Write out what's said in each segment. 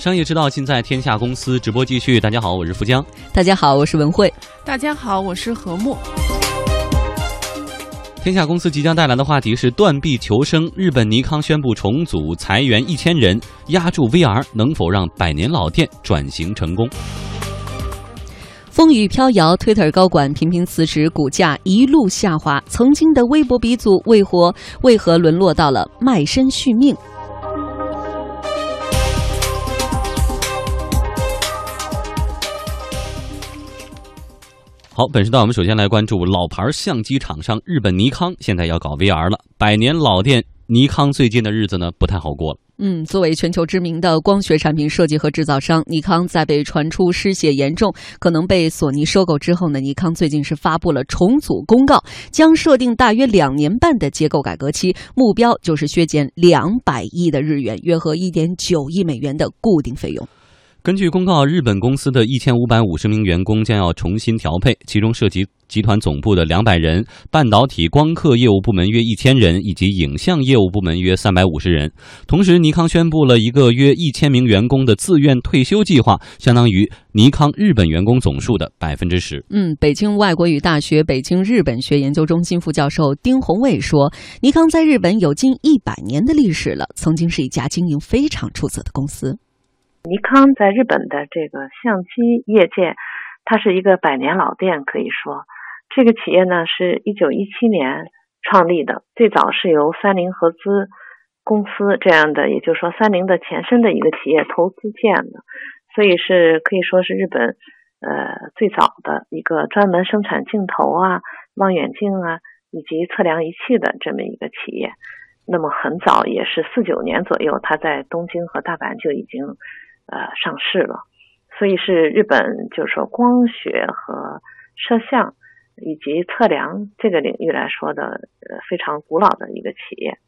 商业之道尽在天下公司直播继续。大家好，我是福江。大家好，我是文慧。大家好，我是何木。天下公司即将带来的话题是断臂求生。日本尼康宣布重组，裁员一千人，压住 VR 能否让百年老店转型成功？风雨飘摇，Twitter 高管频频辞职，股价一路下滑。曾经的微博鼻祖为何为何沦落到了卖身续命？好，本时段我们首先来关注老牌相机厂商日本尼康，现在要搞 VR 了。百年老店尼康最近的日子呢不太好过了。嗯，作为全球知名的光学产品设计和制造商，尼康在被传出失血严重，可能被索尼收购之后呢，尼康最近是发布了重组公告，将设定大约两年半的结构改革期，目标就是削减两百亿的日元，约合一点九亿美元的固定费用。根据公告，日本公司的一千五百五十名员工将要重新调配，其中涉及集团总部的两百人、半导体光刻业务部门约一千人，以及影像业务部门约三百五十人。同时，尼康宣布了一个约一千名员工的自愿退休计划，相当于尼康日本员工总数的百分之十。嗯，北京外国语大学北京日本学研究中心副教授丁宏卫说：“尼康在日本有近一百年的历史了，曾经是一家经营非常出色的公司。”尼康在日本的这个相机业界，它是一个百年老店，可以说，这个企业呢是一九一七年创立的，最早是由三菱合资公司这样的，也就是说三菱的前身的一个企业投资建的，所以是可以说是日本呃最早的一个专门生产镜头啊、望远镜啊以及测量仪器的这么一个企业。那么很早，也是四九年左右，它在东京和大阪就已经。呃，上市了，所以是日本，就是说光学和摄像以及测量这个领域来说的，呃，非常古老的一个企业。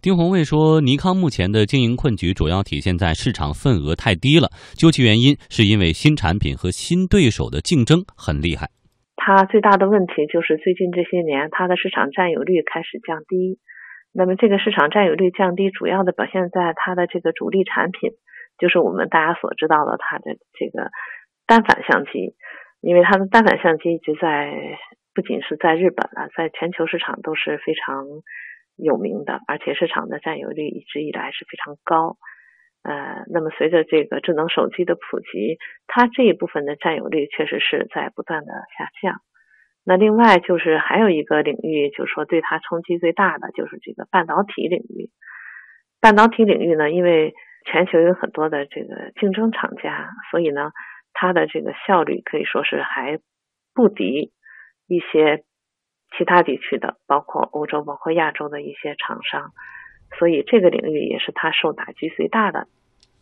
丁宏卫说，尼康目前的经营困局主要体现在市场份额太低了，究其原因，是因为新产品和新对手的竞争很厉害。它最大的问题就是最近这些年，它的市场占有率开始降低。那么这个市场占有率降低，主要的表现在它的这个主力产品。就是我们大家所知道的，它的这个单反相机，因为它的单反相机一直在，不仅是在日本啊，在全球市场都是非常有名的，而且市场的占有率一直以来是非常高。呃，那么随着这个智能手机的普及，它这一部分的占有率确实是在不断的下降。那另外就是还有一个领域，就是说对它冲击最大的就是这个半导体领域。半导体领域呢，因为全球有很多的这个竞争厂家，所以呢，它的这个效率可以说是还不敌一些其他地区的，包括欧洲、包括亚洲的一些厂商，所以这个领域也是它受打击最大的。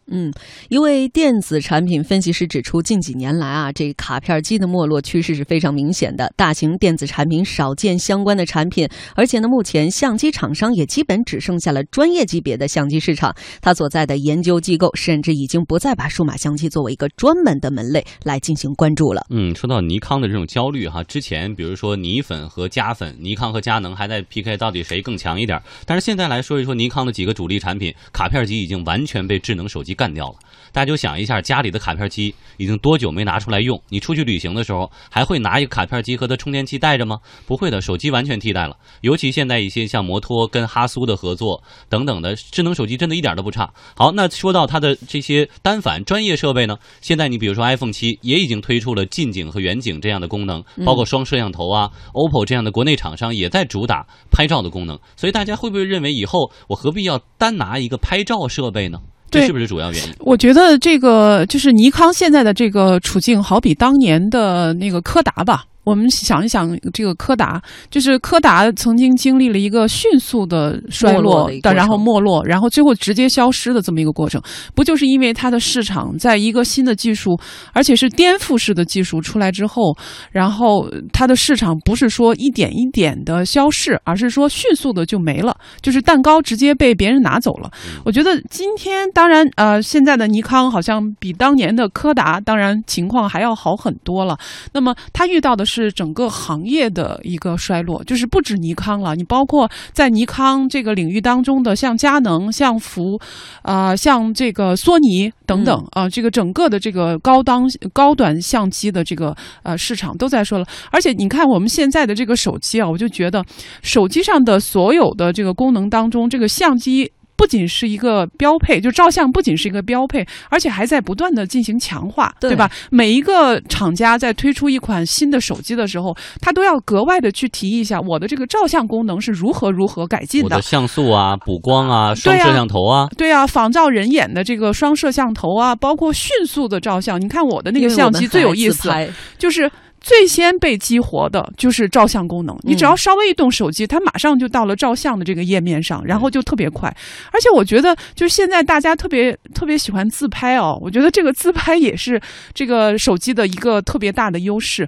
嗯，一位电子产品分析师指出，近几年来啊，这卡片机的没落趋势是非常明显的。大型电子产品少见相关的产品，而且呢，目前相机厂商也基本只剩下了专业级别的相机市场。他所在的研究机构甚至已经不再把数码相机作为一个专门的门类来进行关注了。嗯，说到尼康的这种焦虑哈，之前比如说尼粉和佳粉，尼康和佳能还在 PK 到底谁更强一点，但是现在来说一说尼康的几个主力产品，卡片机已经完全被智能手机。干掉了，大家就想一下，家里的卡片机已经多久没拿出来用？你出去旅行的时候，还会拿一个卡片机和它充电器带着吗？不会的，手机完全替代了。尤其现在一些像摩托跟哈苏的合作等等的智能手机，真的一点都不差。好，那说到它的这些单反专业设备呢？现在你比如说 iPhone 七也已经推出了近景和远景这样的功能，包括双摄像头啊，OPPO 这样的国内厂商也在主打拍照的功能。所以大家会不会认为以后我何必要单拿一个拍照设备呢？这是不是主要原因？我觉得这个就是尼康现在的这个处境，好比当年的那个柯达吧。我们想一想，这个柯达就是柯达曾经经历了一个迅速的衰落的，然后没落，然后最后直接消失的这么一个过程，不就是因为它的市场在一个新的技术，而且是颠覆式的技术出来之后，然后它的市场不是说一点一点的消逝，而是说迅速的就没了，就是蛋糕直接被别人拿走了。我觉得今天当然呃，现在的尼康好像比当年的柯达当然情况还要好很多了。那么他遇到的。是整个行业的一个衰落，就是不止尼康了，你包括在尼康这个领域当中的，像佳能、像福，啊、像这个索尼等等啊、这个整个的这个高档高端相机的这个呃市场都在说了。而且你看我们现在的这个手机啊，我就觉得手机上的所有的这个功能当中，这个相机。不仅是一个标配，就照相不仅是一个标配，而且还在不断的进行强化，对对吧？每一个厂家在推出一款新的手机的时候，它都要格外的去提一下我的这个照相功能是如何如何改进的我的。像素啊、补光啊、双对啊摄像头啊，对啊，仿照人眼的这个双摄像头啊，包括迅速的照相。你看我的那个相机最有意思，就是最先被激活的就是照相功能。你只要稍微一动手机，它马上就到了照相的这个页面上，然后就特别快。而且我觉得，就是现在大家特别特别喜欢自拍哦，我觉得这个自拍也是这个手机的一个特别大的优势。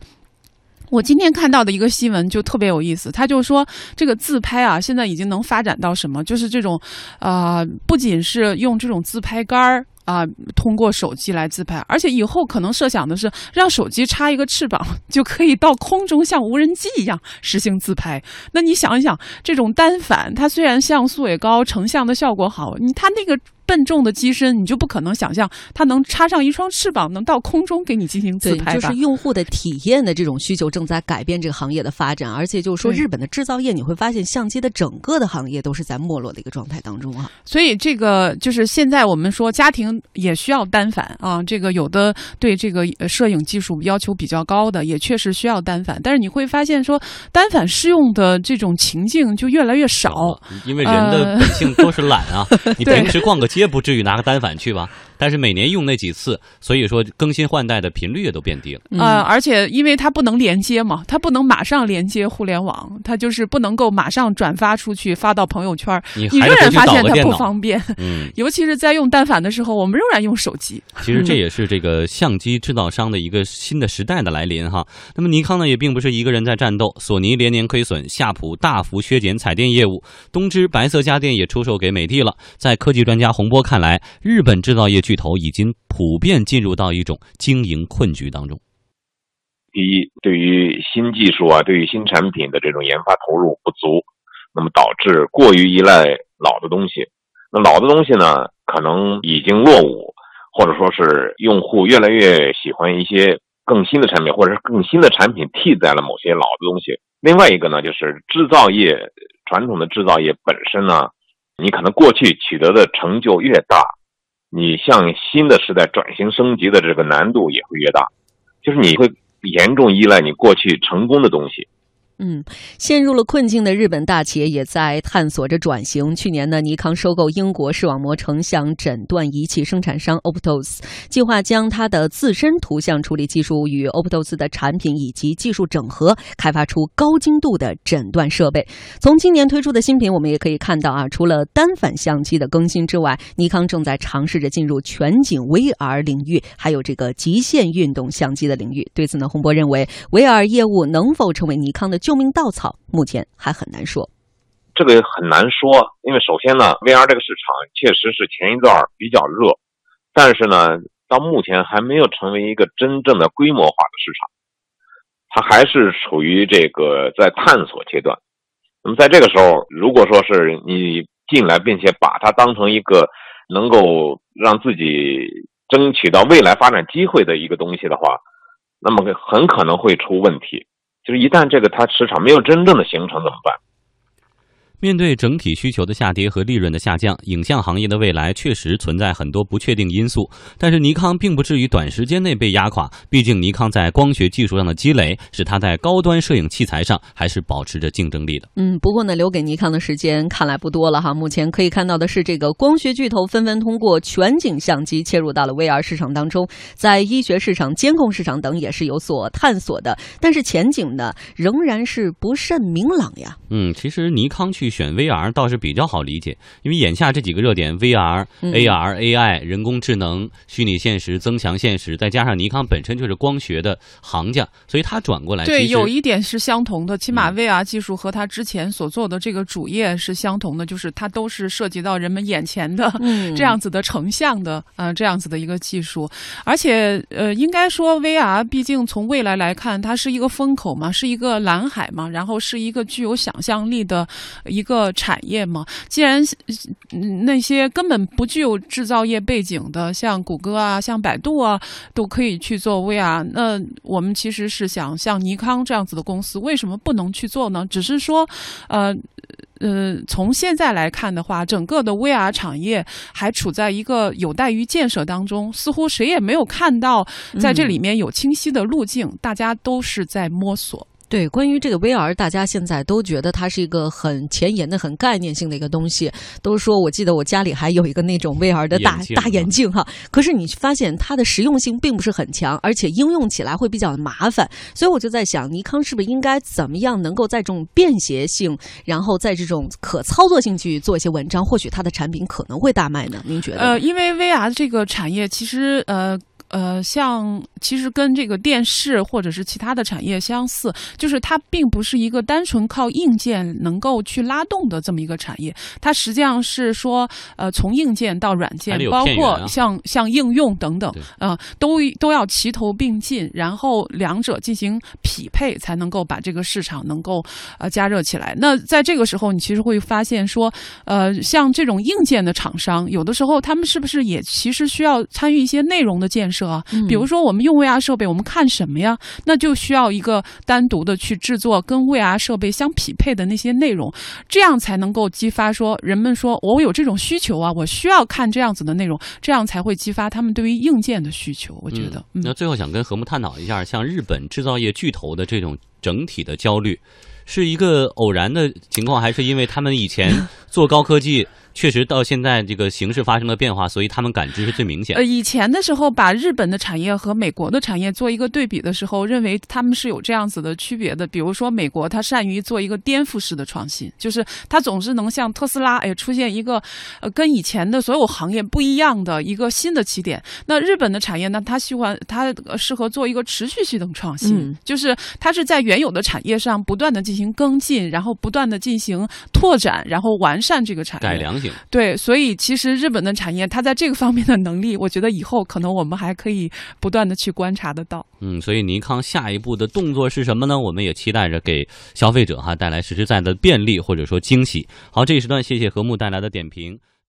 我今天看到的一个新闻就特别有意思，他就说这个自拍啊，现在已经能发展到什么？就是这种，呃，不仅是用这种自拍杆儿。啊、通过手机来自拍，而且以后可能设想的是让手机插一个翅膀，就可以到空中像无人机一样实行自拍。那你想一想，这种单反，它虽然像素也高，成像的效果好，你它那个笨重的机身，你就不可能想象它能插上一双翅膀，能到空中给你进行自，拍吧？就是用户的体验的这种需求正在改变这个行业的发展，而且就是说，日本的制造业，你会发现相机的整个的行业都是在没落的一个状态当中啊。所以这个就是现在我们说家庭也需要单反啊，这个有的对这个呃摄影技术要求比较高的，也确实需要单反。但是你会发现说，单反适用的这种情境就越来越少。因为人的呃本性都是懒啊。你平时逛个街不至于拿个单反去吧？但是每年用那几次，所以说更新换代的频率也都变低了。呃，而且因为它不能连接嘛，它不能马上连接互联网，它就是不能够马上转发出去发到朋友圈，你你仍然发现它。不方便。嗯，尤其是在用单反的时候，我们仍然用手机。其实这也是这个相机制造商的一个新的时代的来临哈。那么尼康呢，也并不是一个人在战斗，索尼连年亏损，夏普大幅削减彩电业务，东芝白色家电也出售给美的了。在科技专家洪波看来，日本制造业巨头已经普遍进入到一种经营困局当中。第一，对于新技术啊，对于新产品的这种研发投入不足，那么导致过于依赖老的东西。那老的东西呢，可能已经落伍，或者说是用户越来越喜欢一些更新的产品，或者是更新的产品替代了某些老的东西。另外一个呢，就是制造业传统的制造业本身呢，你可能过去取得的成就越大，你向新的时代转型升级的这个难度也会越大，就是你会严重依赖你过去成功的东西。嗯，陷入了困境的日本大企业也在探索着转型。去年呢，尼康收购英国视网膜成像诊断仪器生产商 Optos，计划将它的自身图像处理技术与 Optos 的产品以及技术整合，开发出高精度的诊断设备。从今年推出的新品，我们也可以看到啊，除了单反相机的更新之外，尼康正在尝试着进入全景 VR 领域，还有这个极限运动相机的领域。对此呢，洪博认为，VR 业务能否成为尼康的救命稻草，目前还很难说。这个很难说，因为首先呢，VR 这个市场确实是前一段比较热，但是呢，到目前还没有成为一个真正的规模化的市场，它还是处于这个在探索阶段。那么在这个时候，如果说是你进来，并且把它当成一个能够让自己争取到未来发展机会的一个东西的话，那么很可能会出问题。就是一旦这个它市场没有真正的形成怎么办？面对整体需求的下跌和利润的下降，影像行业的未来确实存在很多不确定因素。但是尼康并不至于短时间内被压垮，毕竟尼康在光学技术上的积累，使它在高端摄影器材上还是保持着竞争力的。嗯，不过呢，留给尼康的时间看来不多了哈。目前可以看到的是，这个光学巨头纷纷通过全景相机切入到了 VR 市场当中，在医学市场、监控市场等也是有所探索的。但是前景呢，仍然是不甚明朗呀。嗯，其实尼康去去选 VR 倒是比较好理解，因为眼下这几个热点 VR、嗯。AR、AI、人工智能、虚拟现实、增强现实，再加上尼康本身就是光学的行家，所以他转过来对，有一点是相同的，起码嗯。VR 技术和它之前所做的这个主业是相同的，就是它都是涉及到人们眼前的嗯。这样子的成像的，呃，这样子的一个技术。而且，呃，应该说 VR 毕竟从未来来看，它是一个风口嘛，是一个蓝海嘛，然后是一个具有想象力的一个产业嘛。既然那些根本不具有制造业背景的，像谷歌啊、像百度啊，都可以去做 VR，那我们其实是想像尼康这样子的公司，为什么不能去做呢？只是说，呃。呃，从现在来看的话，整个的 VR 产业还处在一个有待于建设当中，似乎谁也没有看到在这里面有清晰的路径，大家都是在摸索。对，关于这个 VR，大家现在都觉得它是一个很前沿的、很概念性的一个东西。都说，我记得我家里还有一个那种 VR 的大眼大眼镜哈。可是你发现它的实用性并不是很强，而且应用起来会比较麻烦。所以我就在想，尼康是不是应该怎么样能够在这种便携性，然后在这种可操作性去做一些文章？或许它的产品可能会大卖呢？您觉得？呃，因为 VR 这个产业其实呃。呃，像其实跟这个电视或者是其他的产业相似，就是它并不是一个单纯靠硬件能够去拉动的这么一个产业，它实际上是说，呃，从硬件到软件包括像像应用等等啊，呃，都都要齐头并进，然后两者进行匹配，才能够把这个市场能够呃加热起来。那在这个时候，你其实会发现说，呃，像这种硬件的厂商，有的时候他们是不是也其实需要参与一些内容的建设啊？嗯比如说我们用 VR 设备，我们看什么呀？那就需要一个单独的去制作跟 VR 设备相匹配的那些内容，这样才能够激发说人们说我有这种需求啊，我需要看这样子的内容，这样才会激发他们对于硬件的需求。我觉得，嗯那最后想跟何木探讨一下，像日本制造业巨头的这种整体的焦虑，是一个偶然的情况，还是因为他们以前做高科技，确实到现在这个形势发生了变化，所以他们感知是最明显呃，？以前的时候，把日本的产业和美国的产业做一个对比的时候，认为他们是有这样子的区别的。比如说，美国它善于做一个颠覆式的创新，就是它总是能像特斯拉，哎，出现一个呃跟以前的所有行业不一样的一个新的起点。那日本的产业呢，它喜欢它呃适合做一个持续性的创新，嗯就是它是在原有的产业上不断的进行跟进，然后不断的进行拓展，然后完善这个产业。改良型。对，所以其实日本的产业，它在这个方面的能力，我觉得以后可能我们还可以不断的去观察得到。嗯，所以尼康下一步的动作是什么呢？我们也期待着给消费者哈带来实实在在的便利或者说惊喜。好，这一时段谢谢何木带来的点评。